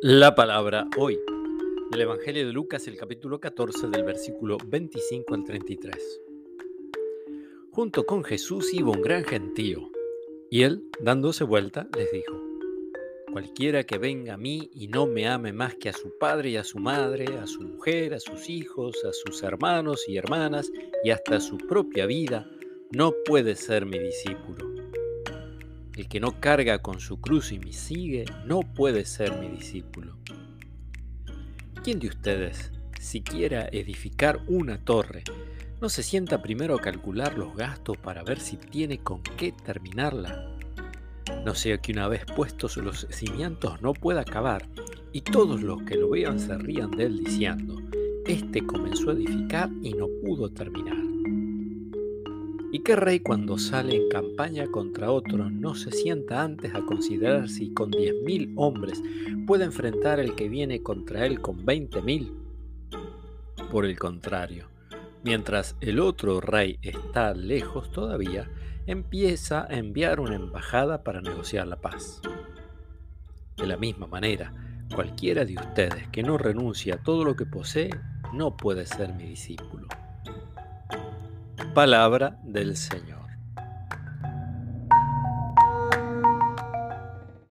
La palabra hoy del Evangelio de Lucas, el capítulo 14, del versículo 25 al 33. Junto con Jesús iba un gran gentío, y él, dándose vuelta, les dijo, Cualquiera que venga a mí y no me ame más que a su padre y a su madre, a su mujer, a sus hijos, a sus hermanos y hermanas, y hasta su propia vida, no puede ser mi discípulo. El que no carga con su cruz y me sigue no puede ser mi discípulo. ¿Quién de ustedes, si quiera edificar una torre, no se sienta primero a calcular los gastos para ver si tiene con qué terminarla? No sea que una vez puestos los cimientos no pueda acabar y todos los que lo vean se rían de él diciendo, este comenzó a edificar y no pudo terminar. ¿Y qué rey cuando sale en campaña contra otro no se sienta antes a considerar si con diez mil hombres puede enfrentar el que viene contra él con veinte mil? Por el contrario, mientras el otro rey está lejos todavía, empieza a enviar una embajada para negociar la paz. De la misma manera, cualquiera de ustedes que no renuncie a todo lo que posee no puede ser mi discípulo. Palabra del Señor.